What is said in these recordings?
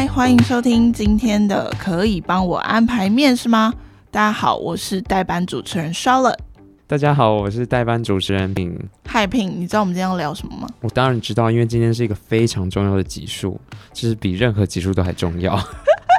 嗨，欢迎收听今天的，可以帮我安排面试吗？大家好，我是代班主持人 Charlotte。大家好，我是代班主持人品。嗨，品，你知道我们今天要聊什么吗？我当然知道，因为今天是一个非常重要的集数，就是比任何集数都还重要。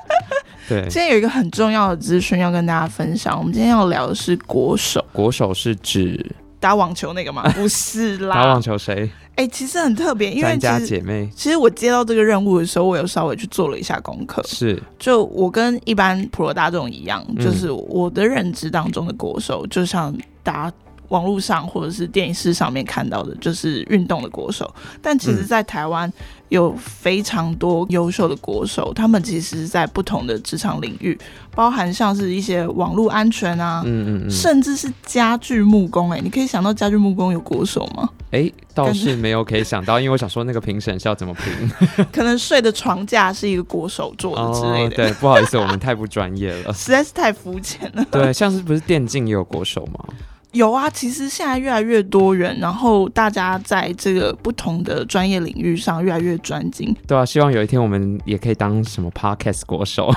对，今天有一个很重要的资讯要跟大家分享。我们今天要聊的是国手。国手是指打网球那个吗？不是啦。打网球谁？哎、欸，其实很特别，因为家姐妹。其实我接到这个任务的时候，我有稍微去做了一下功课。是，就我跟一般普罗大众一样，就是我的认知当中的国手，就像大家。网络上或者是电视上面看到的，就是运动的国手。但其实，在台湾有非常多优秀的国手，嗯，他们其实是在不同的职场领域，包含像是一些网络安全啊，嗯嗯嗯，甚至是家具木工。哎，你可以想到家具木工有国手吗？哎、欸，倒是没有可以想到，因为我想说那个评审是要怎么评？可能睡的床架是一个国手做的之类的。哦、对，不好意思，我们太不专业了，实在是太肤浅了。对，像是不是电竞也有国手吗？有啊，其实现在越来越多元，然后大家在这个不同的专业领域上越来越专精。对啊，希望有一天我们也可以当什么 podcast 国手。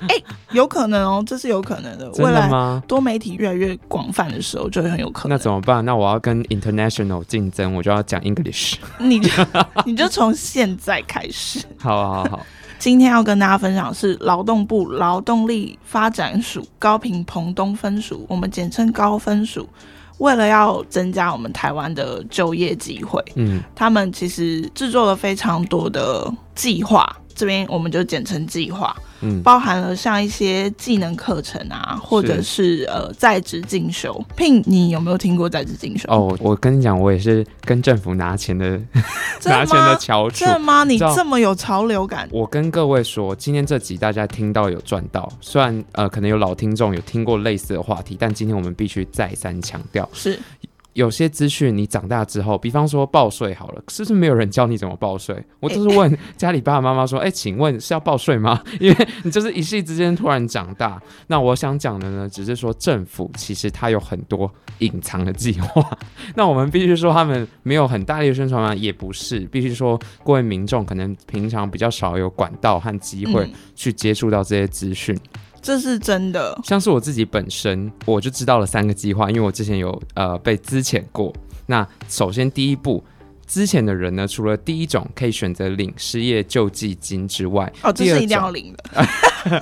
哎、欸，有可能哦，这是有可能的。真的吗？多媒体越来越广泛的时候，就会很有可能。那怎么办？那我要跟 international 竞争，我就要讲 English。你就 你就从现在开始。好好好。今天要跟大家分享的是劳动部劳动力发展署高频澎东分署，我们简称高分署。为了要增加我们台湾的就业机会，嗯，他们其实制作了非常多的计划。这边我们就简称计划，嗯，包含了像一些技能课程啊，或者是，是呃在职进修。聘，你有没有听过在职进修？哦，我跟你讲，我也是跟政府拿钱的，拿钱的翘楚。真的吗？你这么有潮流感？我跟各位说，今天这集大家听到有赚到，虽然呃可能有老听众有听过类似的话题，但今天我们必须再三强调是。有些资讯你长大之后，比方说报税好了，是不是没有人教你怎么报税？我就是问家里爸爸妈妈说：“哎、欸，请问是要报税吗？” 因为你就是一夕之间突然长大。那我想讲的呢，只是说政府其实它有很多隐藏的计划。那我们必须说他们没有很大力的宣传吗？也不是，必须说各位民众可能平常比较少有管道和机会去接触到这些资讯。这是真的，像是我自己本身，我就知道了三个计划，因为我之前有呃被资遣过。那首先第一步，资遣的人呢，除了第一种可以选择领失业救济金之外，哦，这是一定要领的。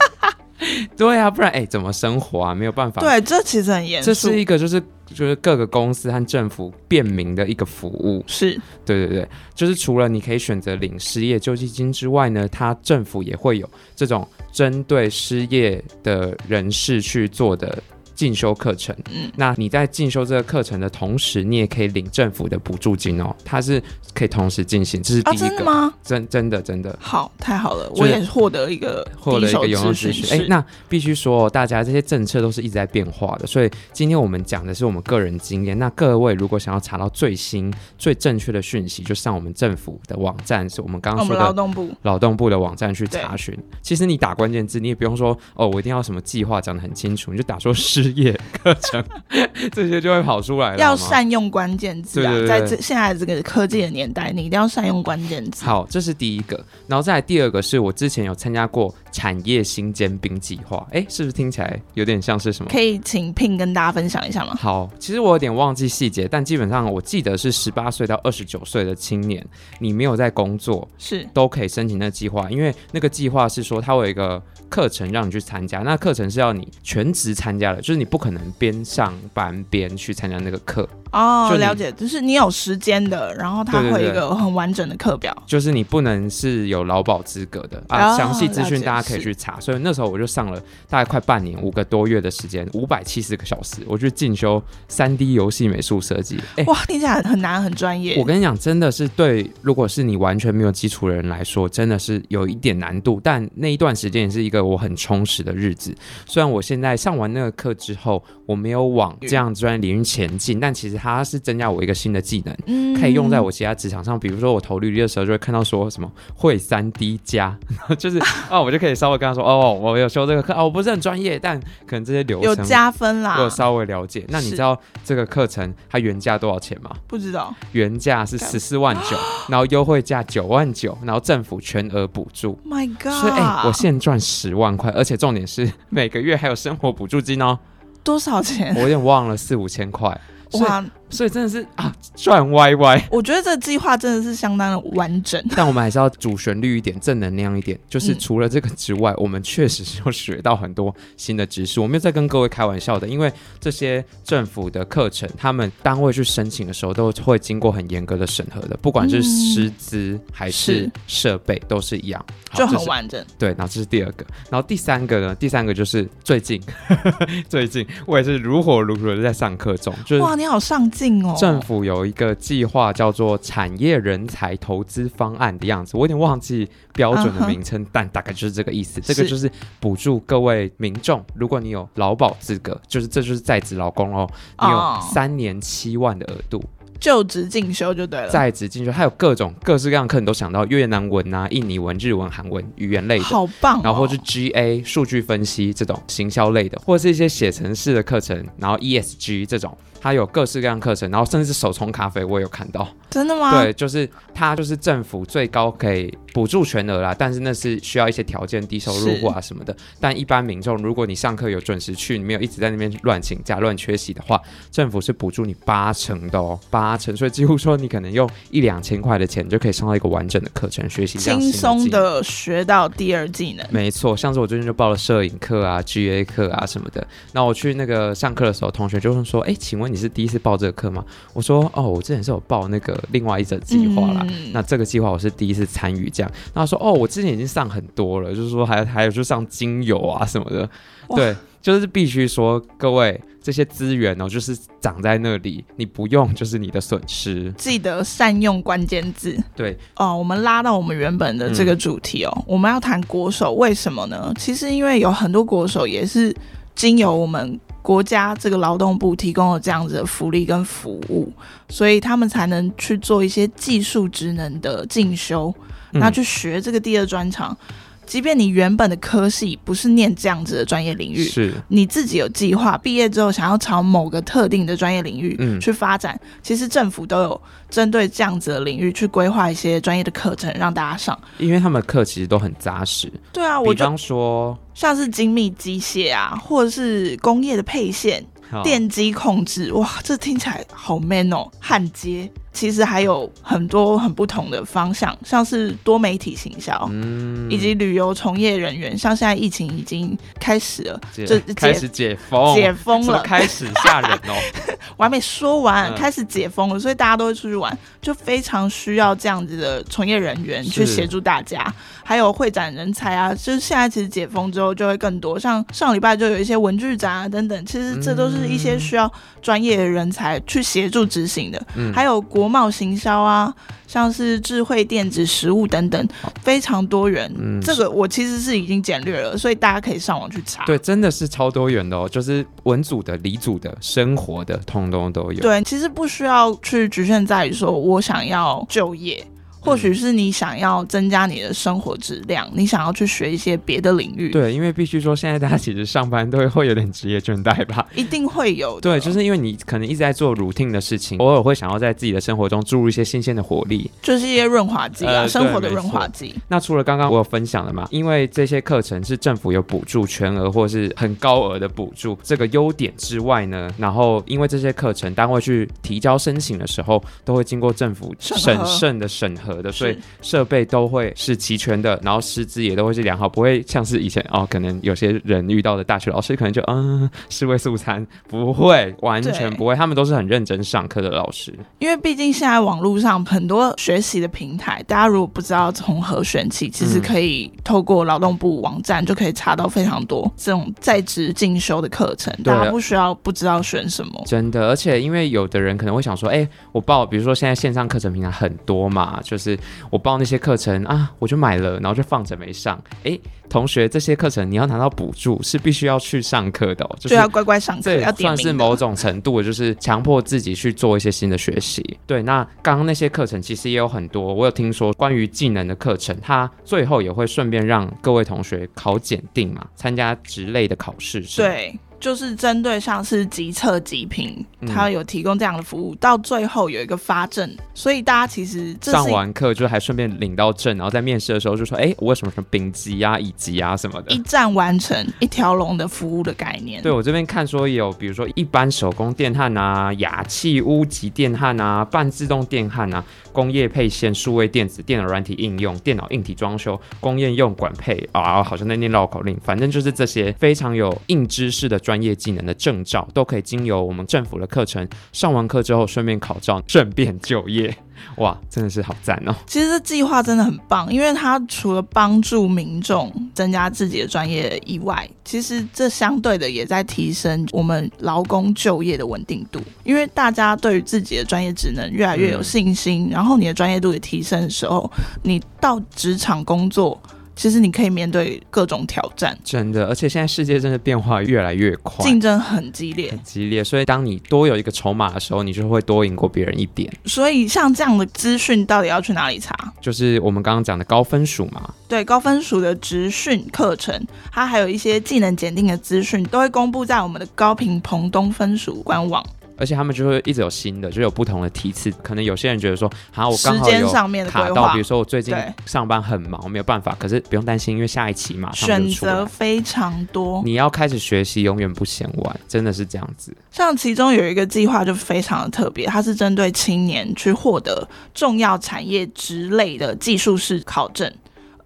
对啊，不然哎，怎么生活啊？没有办法。对，这其实很严肃。这是一个就是就是各个公司和政府便民的一个服务。是，对对对，就是除了你可以选择领失业救济金之外呢，它政府也会有这种针对失业的人士去做的。进修课程，嗯，那你在进修这个课程的同时，你也可以领政府的补助金哦，它是可以同时进行，这是第一个，啊、真吗？真真的真的好，太好了，我也获得一个获得一个有用资讯。哎、欸，那必须说，大家这些政策都是一直在变化的，所以今天我们讲的是我们个人经验。那各位如果想要查到最新最正确的讯息，就上我们政府的网站，是我们刚刚说的劳动部劳动部的网站去查询。其实你打关键字，你也不用说哦，我一定要什么计划讲的很清楚，你就打说 是。职业课程 这些就会跑出来了。要善用关键字啊，在这现在这个科技的年代，你一定要善用关键字。好，这是第一个，然后再来第二个是我之前有参加过产业新尖兵计划，哎，是不是听起来有点像是什么？可以请 Pin 跟大家分享一下吗？好，其实我有点忘记细节，但基本上我记得是十八岁到二十九岁的青年，你没有在工作是都可以申请那个计划，因为那个计划是说它会有一个课程让你去参加，那课程是要你全职参加的，就是你不可能边上班边去参加那个课。哦，了解，就是你有时间的，然后他会有一个很完整的课表，就是你不能是有劳保资格的啊。详细资讯大家可以去查。所以那时候我就上了大概快半年，五个多月的时间，五百七十个小时，我去进修三 D 游戏美术设计。哎，哇，听起来很难，很专业。我跟你讲，真的是对，如果是你完全没有基础的人来说，真的是有一点难度。但那一段时间也是一个我很充实的日子。虽然我现在上完那个课之后，我没有往这样专业领域前进，但其实它是增加我一个新的技能，可以用在我其他职场上。比如说我投履历的时候，就会看到说什么会三 D 加，就是 哦，我就可以稍微跟他说哦，我有修这个课啊，我不是很专业，但可能这些流程有加分啦，我有稍微了解。那你知道这个课程它原价多少钱吗？不知道，原价是十四万九，然后优惠价九万九，然后政府全额补助。My God！所以哎、欸，我现赚十万块，而且重点是每个月还有生活补助金哦。多少钱？我有点忘了，四五千块。哇！所以真的是啊，转歪歪。我觉得这个计划真的是相当的完整，但我们还是要主旋律一点，正能量一点。就是除了这个之外，嗯、我们确实是要学到很多新的知识。我没有在跟各位开玩笑的，因为这些政府的课程，他们单位去申请的时候，都会经过很严格的审核的，不管是师资还是设备，都是一样，就很完整。对，然后这是第二个，然后第三个呢？第三个就是最近，最近 我也是如火如荼的在上课中，就是哇，你好上。政府有一个计划叫做产业人才投资方案的样子，我有点忘记标准的名称，uh huh. 但大概就是这个意思。这个就是补助各位民众，如果你有劳保资格，就是这就是在职劳工哦，你有三年七万的额度。就职进修就对了，在职进修还有各种各式各样的课，你都想到越南文啊、印尼文、日文、韩文语言类的，好棒、哦。然后或是 GA 数据分析这种行销类的，或者是一些写程式的课程，然后 ESG 这种，它有各式各样课程，然后甚至是手冲咖啡，我也有看到。真的吗？对，就是它就是政府最高可以补助全额啦，但是那是需要一些条件，低收入户啊什么的。但一般民众，如果你上课有准时去，你没有一直在那边乱请假、乱缺席的话，政府是补助你八成的哦，八成。所以几乎说你可能用一两千块的钱就可以上到一个完整的课程，学习轻松的学到第二技能。没错，像是我最近就报了摄影课啊、GA 课啊什么的。那我去那个上课的时候，同学就会说：“哎，请问你是第一次报这个课吗？”我说：“哦，我之前是有报那个。”另外一则计划啦，嗯、那这个计划我是第一次参与，这样，那他说哦，我之前已经上很多了，就是说还还有就上精油啊什么的，对，就是必须说各位这些资源哦，就是长在那里，你不用就是你的损失，记得善用关键字。对哦，我们拉到我们原本的这个主题哦，嗯、我们要谈国手，为什么呢？其实因为有很多国手也是经由我们。国家这个劳动部提供了这样子的福利跟服务，所以他们才能去做一些技术职能的进修，那去学这个第二专长。即便你原本的科系不是念这样子的专业领域，是你自己有计划毕业之后想要朝某个特定的专业领域去发展，嗯、其实政府都有针对这样子的领域去规划一些专业的课程让大家上，因为他们的课其实都很扎实。对啊，我比方说像是精密机械啊，或者是工业的配线、好电机控制，哇，这听起来好 man 哦，焊接。其实还有很多很不同的方向，像是多媒体行销，嗯，以及旅游从业人员。像现在疫情已经开始了，解就解开始解封，解封了，开始吓人哦。我还没说完，嗯、开始解封了，所以大家都会出去玩，就非常需要这样子的从业人员去协助大家。还有会展人才啊，就是现在其实解封之后就会更多，像上礼拜就有一些文具展啊等等，其实这都是一些需要专业的人才去协助执行的。嗯，还有国。国贸行销啊，像是智慧电子、食物等等，非常多元。嗯，这个我其实是已经简略了，所以大家可以上网去查。对，真的是超多元的哦，就是文组的、理组的、生活的，通通都有。对，其实不需要去局限在于说我想要就业。或许是你想要增加你的生活质量，你想要去学一些别的领域。对，因为必须说，现在大家其实上班都会会有点职业倦怠吧？一定会有的。对，就是因为你可能一直在做 routine 的事情，偶尔会想要在自己的生活中注入一些新鲜的活力，就是一些润滑剂啊，呃、生活的润滑剂。那除了刚刚我有分享的嘛，因为这些课程是政府有补助全额或是很高额的补助，这个优点之外呢，然后因为这些课程单位去提交申请的时候，都会经过政府审慎的审核的，所以。设备都会是齐全的，然后师资也都会是良好，不会像是以前哦，可能有些人遇到的大学老师可能就嗯，是位素餐，不会，完全不会，他们都是很认真上课的老师。因为毕竟现在网络上很多学习的平台，大家如果不知道从何选起，其实可以透过劳动部网站就可以查到非常多这种在职进修的课程，大家不需要不知道选什么。真的，而且因为有的人可能会想说，哎，我报，比如说现在线上课程平台很多嘛，就是。就是我报那些课程啊，我就买了，然后就放着没上。哎，同学，这些课程你要拿到补助是必须要去上课的，哦，就是要乖乖上课，要算是某种程度就是强迫自己去做一些新的学习。对，那刚刚那些课程其实也有很多，我有听说关于技能的课程，它最后也会顺便让各位同学考检定嘛，参加职类的考试。对。就是针对像是即测即评，他有提供这样的服务，嗯、到最后有一个发证，所以大家其实上完课就还顺便领到证，然后在面试的时候就说：“哎、欸，我为什么什么丙级啊、乙级啊什么的？”一站完成一条龙的服务的概念。对，我这边看说有，比如说一般手工电焊啊、氩气屋级电焊啊、半自动电焊啊、工业配线、数位电子、电脑软体应用、电脑硬体装修、工业用管配啊，好像在念绕口令，反正就是这些非常有硬知识的专专业技能的证照都可以经由我们政府的课程上完课之后，顺便考照，顺便就业。哇，真的是好赞哦！其实这计划真的很棒，因为它除了帮助民众增加自己的专业以外，其实这相对的也在提升我们劳工就业的稳定度。因为大家对于自己的专业职能越来越有信心，然后你的专业度也提升的时候，你到职场工作。其实你可以面对各种挑战，真的，而且现在世界真的变化越来越快，竞争很激烈，很激烈。所以当你多有一个筹码的时候，你就会多赢过别人一点。所以像这样的资讯，到底要去哪里查？就是我们刚刚讲的高分数嘛。对，高分数的职训课程，它还有一些技能检定的资讯，都会公布在我们的高频澎东分数官网。而且他们就会一直有新的，就有不同的梯次。可能有些人觉得说，好，我刚好有卡到，比如说我最近上班很忙，没有办法。可是不用担心，因为下一期马上。选择非常多，你要开始学习，永远不嫌晚，真的是这样子。像其中有一个计划就非常的特别，它是针对青年去获得重要产业职类的技术式考证。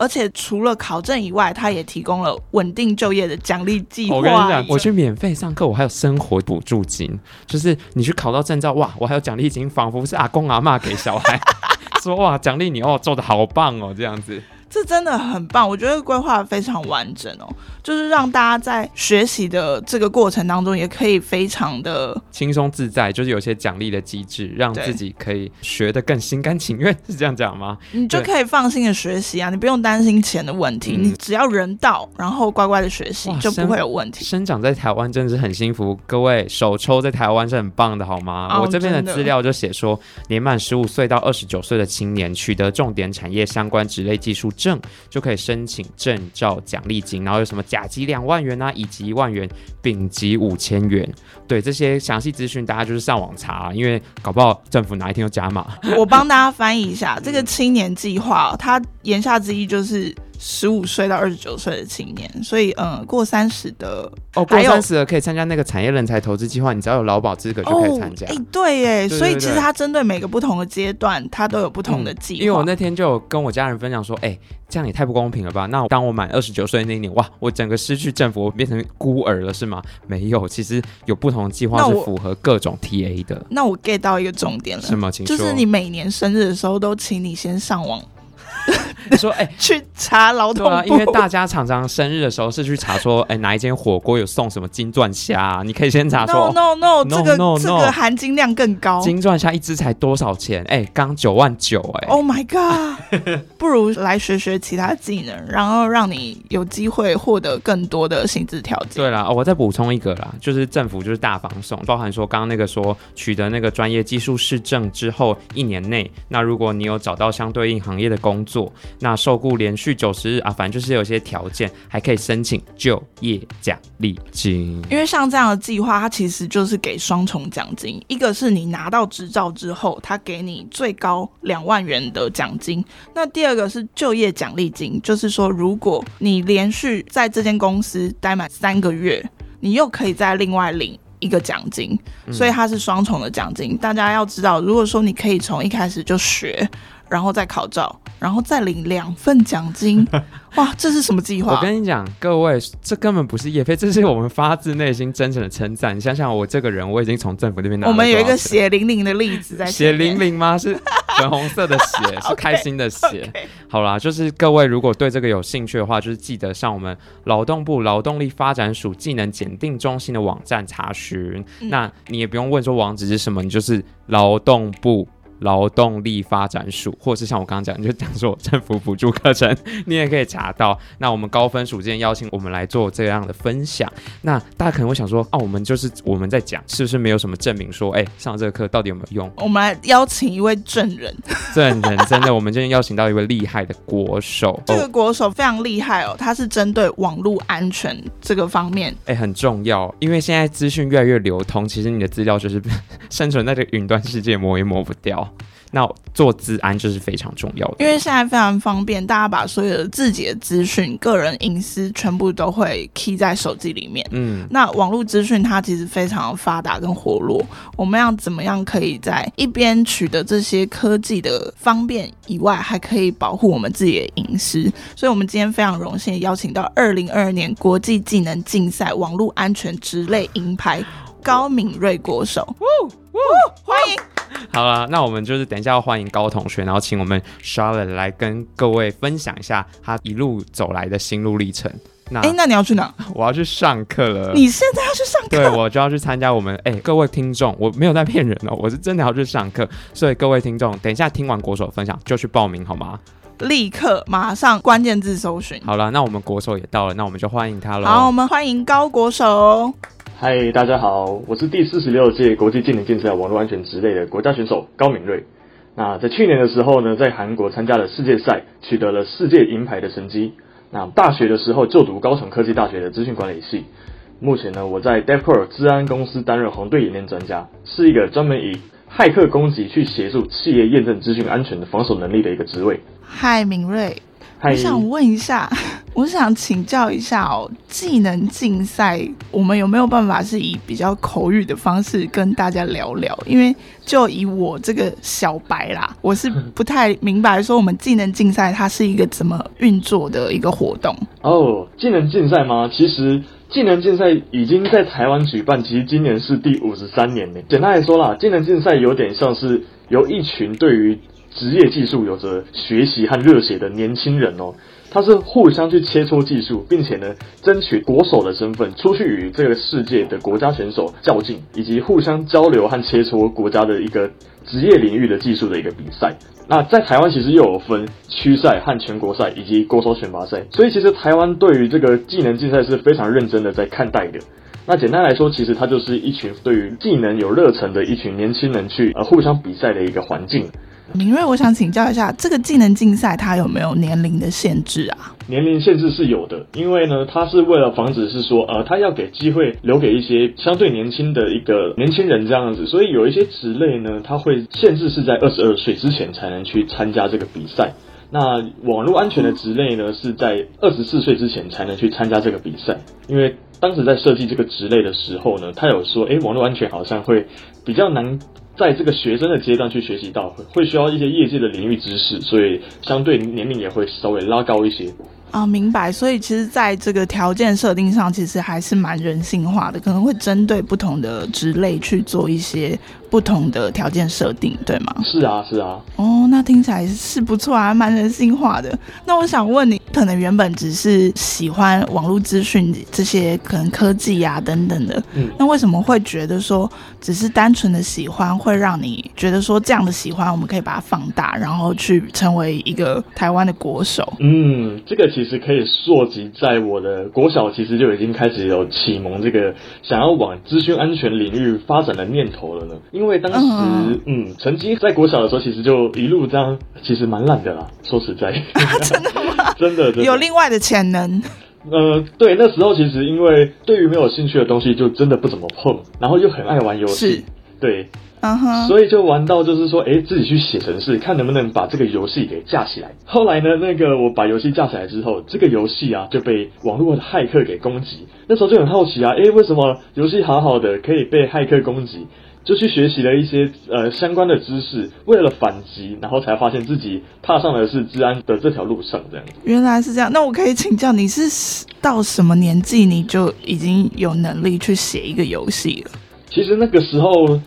而且除了考证以外，他也提供了稳定就业的奖励计划。我跟你讲，我去免费上课，我还有生活补助金，就是你去考到证照，哇，我还有奖励金，仿佛是阿公阿妈给小孩 说，哇，奖励你哦，做的好棒哦，这样子。这真的很棒，我觉得规划非常完整哦，就是让大家在学习的这个过程当中，也可以非常的轻松自在，就是有些奖励的机制，让自己可以学得更心甘情愿，是这样讲吗？你就可以放心的学习啊，你不用担心钱的问题，嗯、你只要人到，然后乖乖的学习，就不会有问题。生长在台湾真的是很幸福，各位手抽在台湾是很棒的，好吗？哦、我这边的资料就写说，年满十五岁到二十九岁的青年，取得重点产业相关职类技术。证就可以申请证照奖励金，然后有什么甲级两万元啊，乙级一万元，丙级五千元。对，这些详细资讯，大家就是上网查，因为搞不好政府哪一天又加码。我帮大家翻译一下这个青年计划，它言下之意就是。十五岁到二十九岁的青年，所以嗯，过三十的哦，过三十的可以参加那个产业人才投资计划，你只要有劳保资格就可以参加。哎、哦欸，对耶，所以其实它针对每个不同的阶段，它都有不同的计划、嗯。因为我那天就有跟我家人分享说，哎、欸，这样也太不公平了吧？那当我满二十九岁那一年，哇，我整个失去政府，我变成孤儿了是吗？没有，其实有不同的计划是符合各种 TA 的。那我 get 到一个重点了，是吗？就是你每年生日的时候，都请你先上网。你说，哎、欸，去查劳动部啊，因为大家常常生日的时候是去查说，哎、欸，哪一间火锅有送什么金钻虾、啊？你可以先查说，no no no，, no 这个 no, no, 这个含金量更高，金钻虾一只才多少钱？哎、欸，刚九万九，哎，Oh my god，不如来学学其他技能，然后让你有机会获得更多的薪资条件。对啦，我再补充一个啦，就是政府就是大放送，包含说刚刚那个说取得那个专业技术士证之后一年内，那如果你有找到相对应行业的工工作。那受雇连续九十日啊，反正就是有些条件，还可以申请就业奖励金。因为像这样的计划，它其实就是给双重奖金，一个是你拿到执照之后，它给你最高两万元的奖金；那第二个是就业奖励金，就是说如果你连续在这间公司待满三个月，你又可以再另外领一个奖金，所以它是双重的奖金。嗯。大家要知道，如果说你可以从一开始就学。然后再考照，然后再领两份奖金，哇，这是什么计划？我跟你讲，各位，这根本不是叶飞，这是我们发自内心真诚的称赞。你想想，我这个人，我已经从政府那边拿了。我们有一个血淋淋的例子在血淋淋吗？是 粉红色的鞋，是开心的鞋。okay, okay. 好啦，就是各位如果对这个有兴趣的话，就是记得上我们劳动部劳动力发展署技能检定中心的网站查询。嗯、那你也不用问说网址是什么，你就是劳动部。劳动力发展署，或是像我刚刚讲，就讲说政府补助课程，你也可以查到。那我们高分署今天邀请我们来做这样的分享。那大家可能会想说，啊，我们就是我们在讲，是不是没有什么证明说，哎，上这个课到底有没有用？我们来邀请一位证人。证人真的，我们今天邀请到一位厉害的国手。这个国手非常厉害哦，他是针对网络安全这个方面，哎，很重要，因为现在资讯越来越流通，其实你的资料就是 生存在这个云端世界，抹也抹不掉。那做资安就是非常重要的，因为现在非常方便，大家把所有的自己的资讯、个人隐私全部都会 key 在手机里面。嗯，那网络资讯它其实非常发达跟活络，我们要怎么样可以在一边取得这些科技的方便以外，还可以保护我们自己的隐私？所以，我们今天非常荣幸邀请到二零二二年国际技能竞赛网络安全职类银牌高敏锐国手。呜呜，欢迎。好了，那我们就是等一下要欢迎高同学，然后请我们 Charlotte 来跟各位分享一下他一路走来的心路历程。那哎，那你要去哪？我要去上课了。你现在要去上课？对，我就要去参加我们哎，各位听众，我没有在骗人哦，我是真的要去上课。所以各位听众，等一下听完国手分享就去报名好吗？立刻马上关键字搜寻。好了，那我们国手也到了，那我们就欢迎他了。好，我们欢迎高国手。嗨，大家好，我是第四十六届国际技能竞赛网络安全职类的国家选手高敏锐。那在去年的时候呢，在韩国参加了世界赛，取得了世界银牌的成绩。那大学的时候就读高雄科技大学的资讯管理系。目前呢，我在 DevCore 资安公司担任红队演练专家，是一个专门以骇客攻击去协助企业验证资讯安全的防守能力的一个职位。嗨，敏瑞。我想问一下，我想请教一下哦，技能竞赛我们有没有办法是以比较口语的方式跟大家聊聊？因为就以我这个小白啦，我是不太明白说我们技能竞赛它是一个怎么运作的一个活动。哦，技能竞赛吗？其实技能竞赛已经在台湾举办，其实今年是第五十三年呢。简单来说啦，技能竞赛有点像是由一群对于职业技术有着学习和热血的年轻人哦，他是互相去切磋技术，并且呢，争取国手的身份，出去与这个世界的国家选手较劲，以及互相交流和切磋国家的一个职业领域的技术的一个比赛。那在台湾其实又有分区赛和全国赛以及国手选拔赛，所以其实台湾对于这个技能竞赛是非常认真的在看待的。那简单来说，其实它就是一群对于技能有热忱的一群年轻人去呃互相比赛的一个环境。明瑞，我想请教一下，这个技能竞赛它有没有年龄的限制啊？年龄限制是有的，因为呢，它是为了防止是说，呃，它要给机会留给一些相对年轻的一个年轻人这样子，所以有一些职类呢，它会限制是在二十二岁之前才能去参加这个比赛。那网络安全的职类呢，是在二十四岁之前才能去参加这个比赛，因为当时在设计这个职类的时候呢，他有说，诶，网络安全好像会比较难。在这个学生的阶段去学习到，会需要一些业界的领域知识，所以相对年龄也会稍微拉高一些。啊，明白。所以其实，在这个条件设定上，其实还是蛮人性化的，可能会针对不同的职类去做一些不同的条件设定，对吗？是啊，是啊。哦，那听起来是不错啊，蛮人性化的。那我想问你，可能原本只是喜欢网络资讯这些，可能科技啊等等的，嗯，那为什么会觉得说？只是单纯的喜欢，会让你觉得说这样的喜欢，我们可以把它放大，然后去成为一个台湾的国手。嗯，这个其实可以溯及在我的国小，其实就已经开始有启蒙这个想要往资讯安全领域发展的念头了呢。因为当时，嗯，嗯，成绩在国小的时候，其实就一路这样，其实蛮烂的啦。说实在，啊、真的吗？真的，真的，有另外的潜能。呃，对，那时候其实因为对于没有兴趣的东西，就真的不怎么碰，然后又很爱玩游戏，对，嗯哼，所以就玩到就是说，哎，自己去写程式，看能不能把这个游戏给架起来。后来呢，那个我把游戏架起来之后，这个游戏啊就被网络的骇客给攻击。那时候就很好奇啊，哎，为什么游戏好好的可以被骇客攻击？就去学习了一些呃相关的知识，为了反击，然后才发现自己踏上的是治安的这条路上，这样。原来是这样，那我可以请教你是到什么年纪你就已经有能力去写一个游戏了？其实那个时候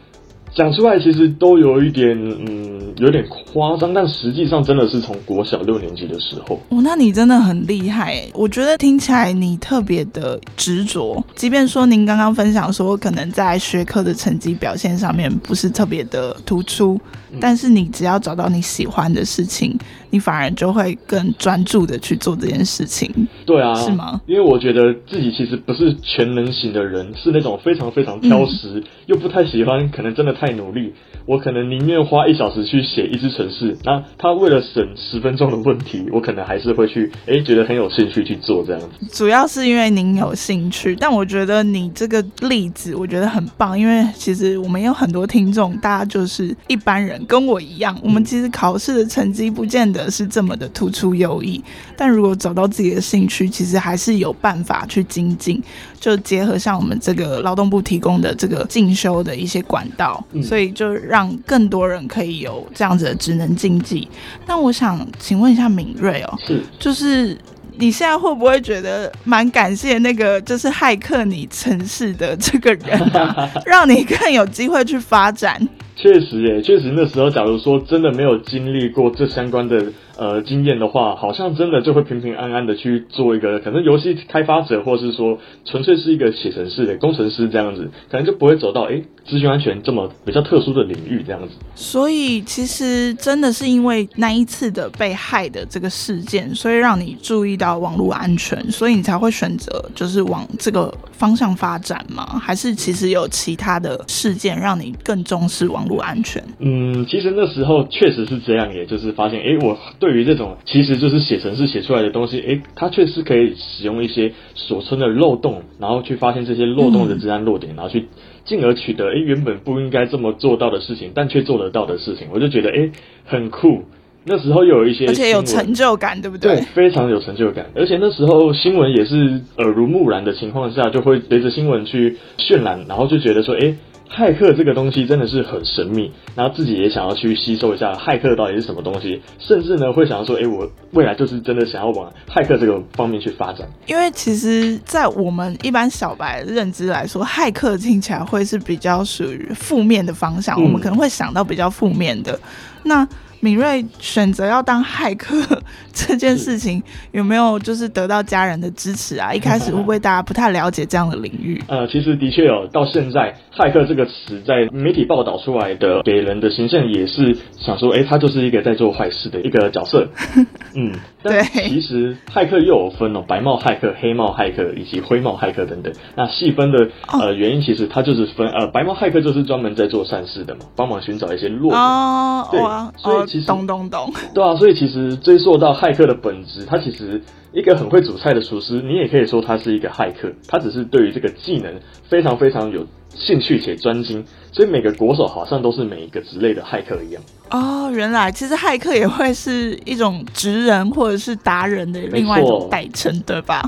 讲出来，其实都有一点嗯有点夸张，但实际上真的是从国小六年级的时候。哦，那你真的很厉害！我觉得听起来你特别的执着，即便说您刚刚分享说可能在学科的成绩表现上面不是特别的突出。但是你只要找到你喜欢的事情，你反而就会更专注的去做这件事情。对啊，是吗？因为我觉得自己其实不是全能型的人，是那种非常非常挑食，嗯、又不太喜欢，可能真的太努力。我可能宁愿花一小时去写一只城市，那他为了省十分钟的问题，我可能还是会去，哎，觉得很有兴趣去做这样子。主要是因为您有兴趣，但我觉得你这个例子我觉得很棒，因为其实我们有很多听众，大家就是一般人。跟我一样，我们其实考试的成绩不见得是这么的突出优异，但如果找到自己的兴趣，其实还是有办法去精进。就结合像我们这个劳动部提供的这个进修的一些管道，所以就让更多人可以有这样子的职能竞技。那我想请问一下敏锐哦，是，就是你现在会不会觉得蛮感谢那个就是骇客你城市的这个人啊，让你更有机会去发展？确实耶，确实那时候，假如说真的没有经历过这相关的。呃，经验的话，好像真的就会平平安安的去做一个可能游戏开发者，或是说纯粹是一个写程式的工程师这样子，可能就不会走到诶资讯安全这么比较特殊的领域这样子。所以其实真的是因为那一次的被害的这个事件，所以让你注意到网络安全，所以你才会选择就是往这个方向发展吗？还是其实有其他的事件让你更重视网络安全？嗯，其实那时候确实是这样，也就是发现诶我对。对于这种其实就是写程式写出来的东西，诶，它确实可以使用一些所存的漏洞，然后去发现这些漏洞的治安弱点，然后去进而取得诶原本不应该这么做到的事情，但却做得到的事情，我就觉得诶很酷。那时候又有一些，而且有成就感，对不对？对，非常有成就感。而且那时候新闻也是耳濡目染的情况下，就会随着新闻去渲染，然后就觉得说，诶。骇客这个东西真的是很神秘，然后自己也想要去吸收一下骇客到底是什么东西，甚至呢会想要说，哎，我未来就是真的想要往骇客这个方面去发展。因为其实，在我们一般小白认知来说，骇客听起来会是比较属于负面的方向，嗯、我们可能会想到比较负面的。那敏锐选择要当骇客 这件事情，有没有就是得到家人的支持啊？一开始会不会大家不太了解这样的领域？呃，其实的确有，到现在骇客这个词在媒体报道出来的，给人的形象也是想说，哎，他就是一个在做坏事的一个角色。嗯，但其实骇客又有分哦，白帽骇客、黑帽骇客以及灰帽骇客等等。那细分的呃原因，其实它就是分呃，白帽骇客就是专门在做善事的嘛，帮忙寻找一些弱点。哦，对，所以其实。咚咚咚，对啊，所以其实追溯到骇客的本质，它其实一个很会煮菜的厨师，你也可以说他是一个骇客，他只是对于这个技能非常非常有兴趣且专精，所以每个国手好像都是每一个职类的骇客一样。哦，原来其实骇客也会是一种职人或者是达人的另外一种代称，对吧？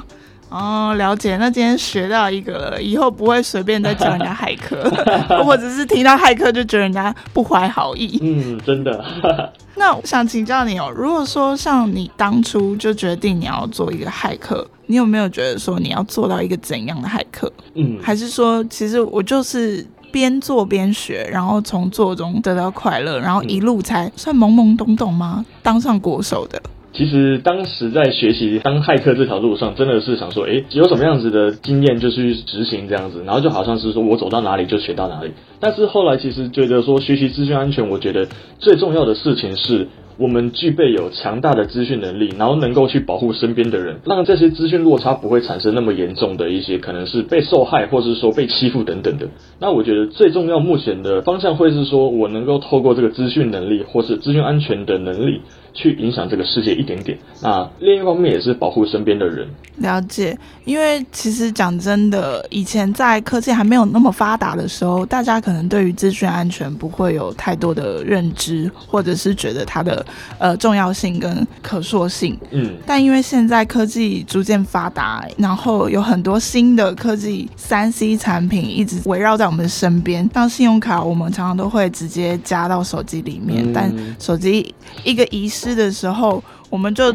哦，了解。那今天学到一个了，以后不会随便再叫人家骇客，或者是听到骇客就觉得人家不怀好意。嗯，真的。那我想请教你哦，如果说像你当初就决定你要做一个骇客，你有没有觉得说你要做到一个怎样的骇客？嗯，还是说其实我就是边做边学，然后从做中得到快乐，然后一路才算懵懵懂懂吗？当上国手的？其实当时在学习当骇客这条路上，真的是想说，诶，有什么样子的经验就去执行这样子，然后就好像是说我走到哪里就学到哪里。但是后来其实觉得说学习资讯安全，我觉得最重要的事情是我们具备有强大的资讯能力，然后能够去保护身边的人，让这些资讯落差不会产生那么严重的一些可能是被受害或是说被欺负等等的。那我觉得最重要目前的方向会是说我能够透过这个资讯能力或是资讯安全的能力。去影响这个世界一点点，那另一方面也是保护身边的人。了解，因为其实讲真的，以前在科技还没有那么发达的时候，大家可能对于资讯安全不会有太多的认知，或者是觉得它的呃重要性跟可塑性。嗯。但因为现在科技逐渐发达，然后有很多新的科技三 C 产品一直围绕在我们身边，像信用卡，我们常常都会直接加到手机里面，嗯、但手机一个遗失的时候，我们就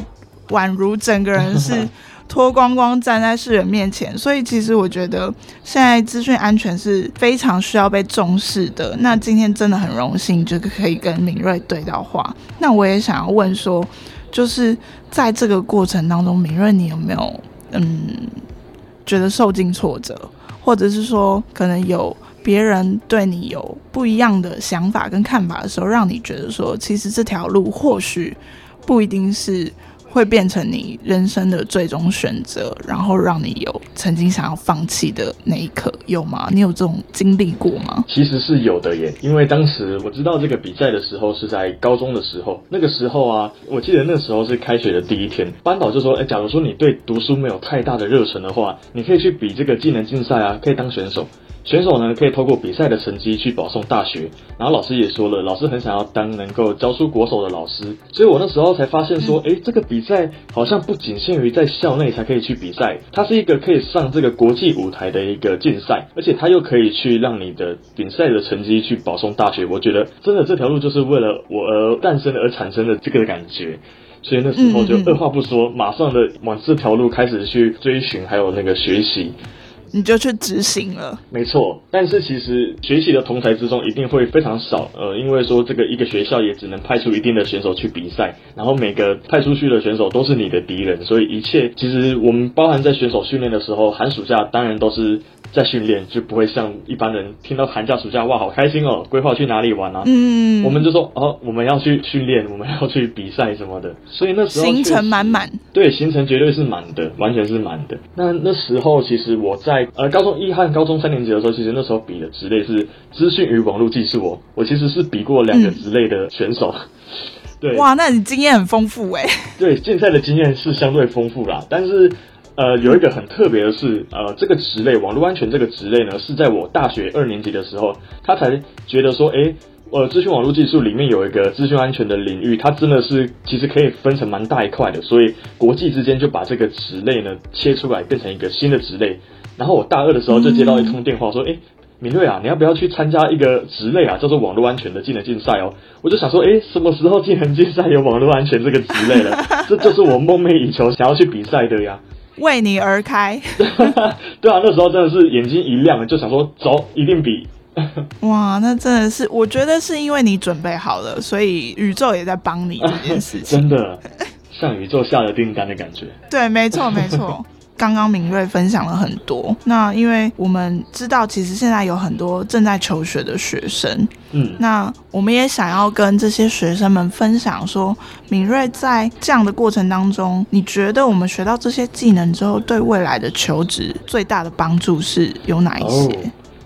宛如整个人是 脱光光站在世人面前。所以其实我觉得现在资讯安全是非常需要被重视的。那今天真的很荣幸，就可以跟敏锐对到话。那我也想要问说，就是在这个过程当中，敏锐你有没有嗯觉得受尽挫折，或者是说可能有？别人对你有不一样的想法跟看法的时候，让你觉得说，其实这条路或许不一定是会变成你人生的最终选择，然后让你有曾经想要放弃的那一刻，有吗？你有这种经历过吗？其实是有的耶，因为当时我知道这个比赛的时候是在高中的时候，那个时候啊，我记得那时候是开学的第一天，班导就说：“哎，假如说你对读书没有太大的热忱的话，你可以去比这个技能竞赛啊，可以当选手。”选手呢，可以透过比赛的成绩去保送大学，然后老师也说了，老师很想要当能够教出国手的老师，所以我那时候才发现说，诶，这个比赛好像不仅限于在校内才可以去比赛，它是一个可以上这个国际舞台的一个竞赛，而且它又可以去让你的比赛的成绩去保送大学。我觉得真的这条路就是为了我而诞生而产生的这个感觉，所以那时候就二话不说，马上的往这条路开始去追寻，还有那个学习。你就去执行了，没错。但是其实学习的同台之中一定会非常少，呃，因为说这个一个学校也只能派出一定的选手去比赛，然后每个派出去的选手都是你的敌人，所以一切其实我们包含在选手训练的时候，寒暑假当然都是。在训练就不会像一般人听到寒假暑假哇好开心哦，规划去哪里玩啊？嗯，我们就说哦，我们要去训练，我们要去比赛什么的。所以那时候行程满满，对，行程绝对是满的，完全是满的。那那时候其实我在呃高中一和高中三年级的时候，其实那时候比的职类是资讯与网络技术哦，我其实是比过两个职类的选手。嗯、对，哇，那你经验很丰富哎。对，竞赛的经验是相对丰富啦，但是。呃，有一个很特别的是，呃，这个职类网络安全这个职类呢，是在我大学二年级的时候，他才觉得说，诶，呃，资讯网络技术里面有一个资讯安全的领域，它真的是其实可以分成蛮大一块的，所以国际之间就把这个职类呢切出来，变成一个新的职类。然后我大二的时候就接到一通电话说，诶，敏锐啊，你要不要去参加一个职类啊，叫做网络安全的技能竞赛哦？我就想说，诶，什么时候技能竞赛有网络安全这个职类了？这就是我梦寐以求想要去比赛的呀。为你而开，对啊，那时候真的是眼睛一亮，就想说走，一定比。哇，那真的是，我觉得是因为你准备好了，所以宇宙也在帮你这件事情。真的，向宇宙下了订单的感觉。对，没错，没错。刚刚敏锐分享了很多，那因为我们知道，其实现在有很多正在求学的学生，嗯，那我们也想要跟这些学生们分享说，敏锐在这样的过程当中，你觉得我们学到这些技能之后，对未来的求职最大的帮助是有哪一些？哦，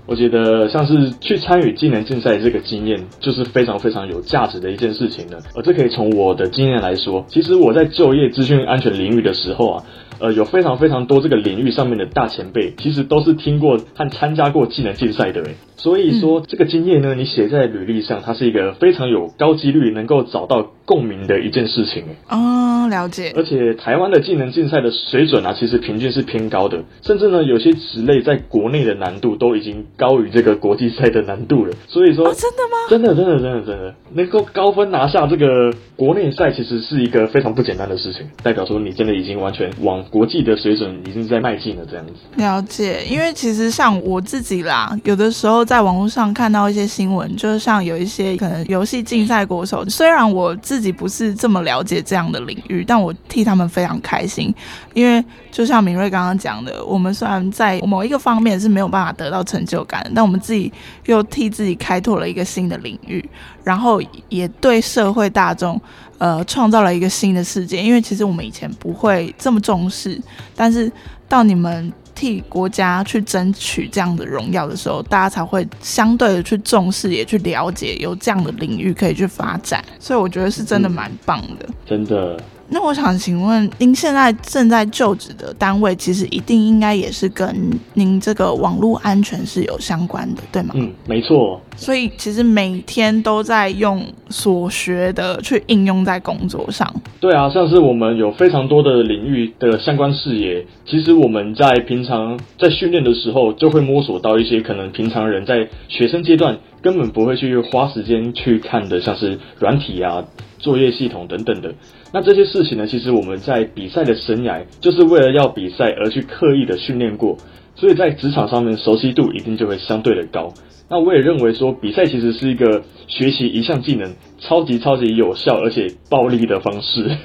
我觉得像是去参与技能竞赛这个经验，就是非常非常有价值的一件事情呢。而这可以从我的经验来说，其实我在就业资讯安全领域的时候啊。呃，有非常非常多这个领域上面的大前辈，其实都是听过和参加过技能竞赛的人。所以说，这个经验呢，你写在履历上，它是一个非常有高几率能够找到共鸣的一件事情。哦，了解。而且台湾的技能竞赛的水准啊，其实平均是偏高的，甚至呢，有些职类在国内的难度都已经高于这个国际赛的难度了。所以说，哦，真的吗？真的，真的，真的，真的，能够高分拿下这个国内赛，其实是一个非常不简单的事情，代表说你真的已经完全往国际的水准已经在迈进了这样子。了解，因为其实像我自己啦，有的时候。在在网络上看到一些新闻，就是像有一些可能游戏竞赛国手，虽然我自己不是这么了解这样的领域，但我替他们非常开心，因为就像明瑞刚刚讲的，我们虽然在某一个方面是没有办法得到成就感，但我们自己又替自己开拓了一个新的领域，然后也对社会大众呃创造了一个新的世界。因为其实我们以前不会这么重视，但是到你们。替国家去争取这样的荣耀的时候，大家才会相对的去重视，也去了解有这样的领域可以去发展，所以我觉得是真的蛮棒的，嗯，真的。那我想请问，您现在正在就职的单位，其实一定应该也是跟您这个网络安全是有相关的，对吗？嗯，没错。所以其实每天都在用所学的去应用在工作上。对啊，像是我们有非常多的领域的相关视野，其实我们在平常在训练的时候，就会摸索到一些可能平常人在学生阶段根本不会去花时间去看的，像是软体啊、作业系统等等的。那这些事情呢，其实我们在比赛的生涯，就是为了要比赛而去刻意的训练过，所以在职场上面熟悉度一定就会相对的高。那我也认为说，比赛其实是一个学习一项技能超级超级有效而且暴力的方式。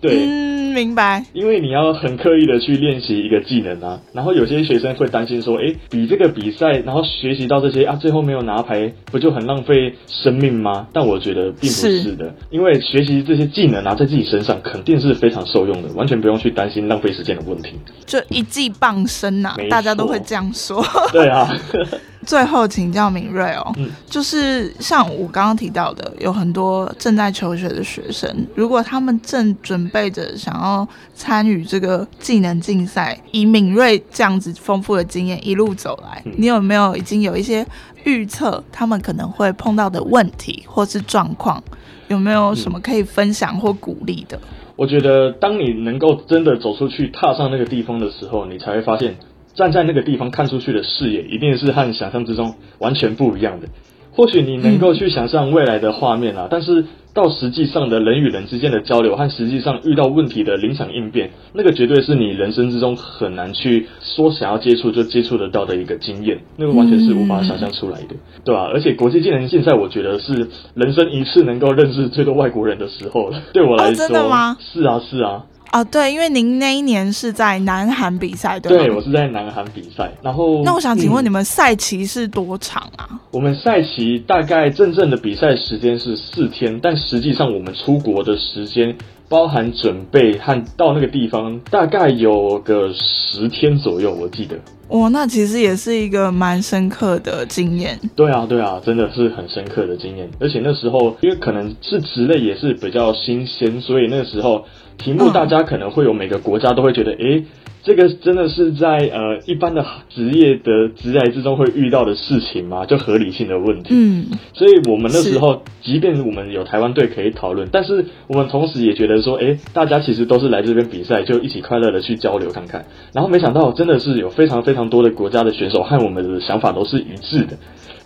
对。嗯明白，因为你要很刻意的去练习一个技能啊，然后有些学生会担心说，诶，比这个比赛，然后学习到这些啊，最后没有拿牌，不就很浪费生命吗？但我觉得并不是的，是因为学习这些技能啊，在自己身上肯定是非常受用的，完全不用去担心浪费时间的问题。就一技傍身呐、啊，大家都会这样说。对啊。最后请教敏锐哦，嗯，就是像我刚刚提到的，有很多正在求学的学生，如果他们正准备着想要参与这个技能竞赛，以敏锐这样子丰富的经验一路走来，嗯，你有没有已经有一些预测他们可能会碰到的问题或是状况？有没有什么可以分享或鼓励的？我觉得，当你能够真的走出去，踏上那个地方的时候，你才会发现。站在那个地方看出去的视野，一定是和想象之中完全不一样的。或许你能够去想象未来的画面啊，但是到实际上的人与人之间的交流和实际上遇到问题的临场应变，那个绝对是你人生之中很难去说想要接触就接触得到的一个经验，那个完全是无法想象出来的，对吧？而且国际技能竞赛，我觉得是人生一次能够认识最多外国人的时候了。对我来说，真的吗？是啊，是啊。啊，对，因为您那一年是在南韩比赛，对吗？对，我是在南韩比赛。然后，那我想请问你们赛期是多长啊？嗯，我们赛期大概真正的比赛时间是四天，但实际上我们出国的时间，包含准备和到那个地方，大概有个十天左右，我记得。哇，那其实也是一个蛮深刻的经验。对啊，对啊，真的是很深刻的经验。而且那时候，因为可能是职类也是比较新鲜，所以那时候。题目大家可能会有每个国家都会觉得，诶、欸，这个真的是在呃一般的职业的职涯之中会遇到的事情吗？就合理性的问题。嗯，所以我们那时候，即便我们有台湾队可以讨论，但是我们同时也觉得说，诶、欸，大家其实都是来这边比赛，就一起快乐的去交流看看。然后没想到，真的是有非常非常多的国家的选手和我们的想法都是一致的。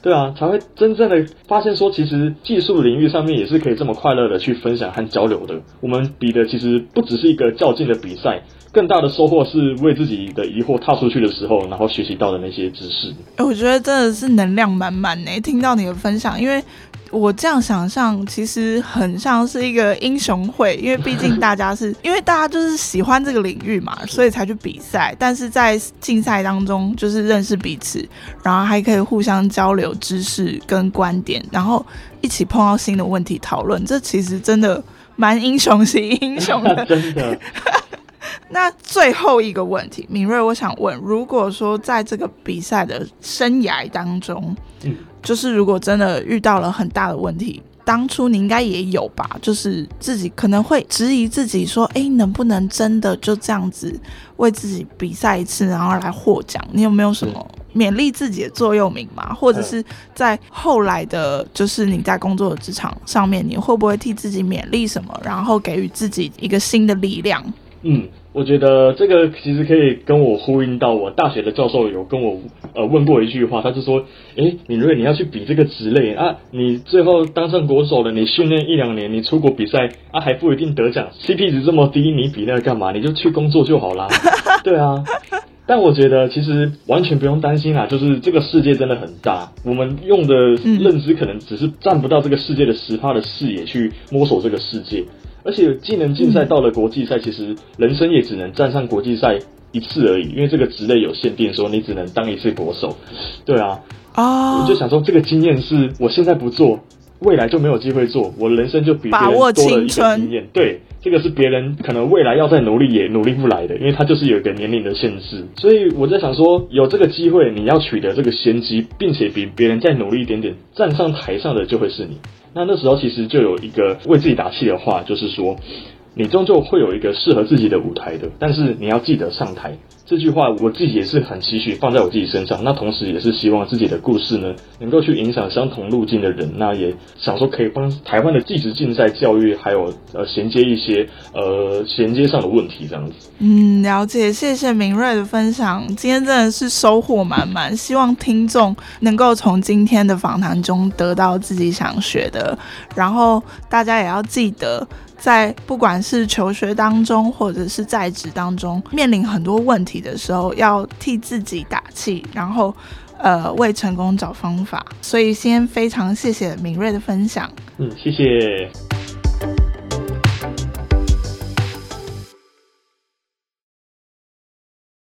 对啊，才会真正的发现说，其实技术领域上面也是可以这么快乐的去分享和交流的。我们比的其实不只是一个较劲的比赛，更大的收获是为自己的疑惑踏出去的时候，然后学习到的那些知识。哎我觉得真的是能量满满呢。听到你的分享，因为。我这样想象，其实很像是一个英雄会，因为毕竟大家是 因为大家就是喜欢这个领域嘛，所以才去比赛。但是在竞赛当中，就是认识彼此，然后还可以互相交流知识跟观点，然后一起碰到新的问题讨论。这其实真的蛮英雄惜英雄的，真的。那最后一个问题，敏锐，我想问，如果说在这个比赛的生涯当中，嗯。就是如果真的遇到了很大的问题，当初你应该也有吧？就是自己可能会质疑自己，说：“哎，能不能真的就这样子为自己比赛一次，然后来获奖？”你有没有什么勉励自己的座右铭吗？或者是在后来的，就是你在工作的职场上面，你会不会替自己勉励什么，然后给予自己一个新的力量？嗯。我觉得这个其实可以跟我呼应到，我大学的教授有跟我呃问过一句话，他就说：“诶，敏锐，你要去比这个职类啊，你最后当上国手了，你训练一两年，你出国比赛啊还不一定得奖，CP 值这么低，你比那个干嘛？你就去工作就好啦。”对啊，但我觉得其实完全不用担心啦，就是这个世界真的很大，我们用的认知可能只是占不到这个世界的十趴的视野去摸索这个世界。而且技能竞赛到了国际赛，其实人生也只能站上国际赛一次而已，因为这个职类有限定，说你只能当一次国手。对啊，啊，我就想说，这个经验是我现在不做，未来就没有机会做，我人生就比别人多了一个经验。对，这个是别人可能未来要再努力也努力不来的，因为他就是有一个年龄的限制。所以我在想说，有这个机会，你要取得这个先机，并且比别人再努力一点点，站上台上的就会是你。那那时候其实就有一个为自己打气的话，就是说，你终究会有一个适合自己的舞台的，但是你要记得上台。这句话我自己也是很期许放在我自己身上，那同时也是希望自己的故事呢，能够去影响相同路径的人，那也想说可以帮台湾的技职竞赛教育，还有呃衔接一些呃衔接上的问题这样子。嗯，了解，谢谢明锐的分享，今天真的是收获满满，希望听众能够从今天的访谈中得到自己想学的，然后大家也要记得。在不管是求学当中，或者是在职当中，面临很多问题的时候，要替自己打气，然后，呃，为成功找方法。所以，先非常谢谢敏锐的分享。嗯，谢谢。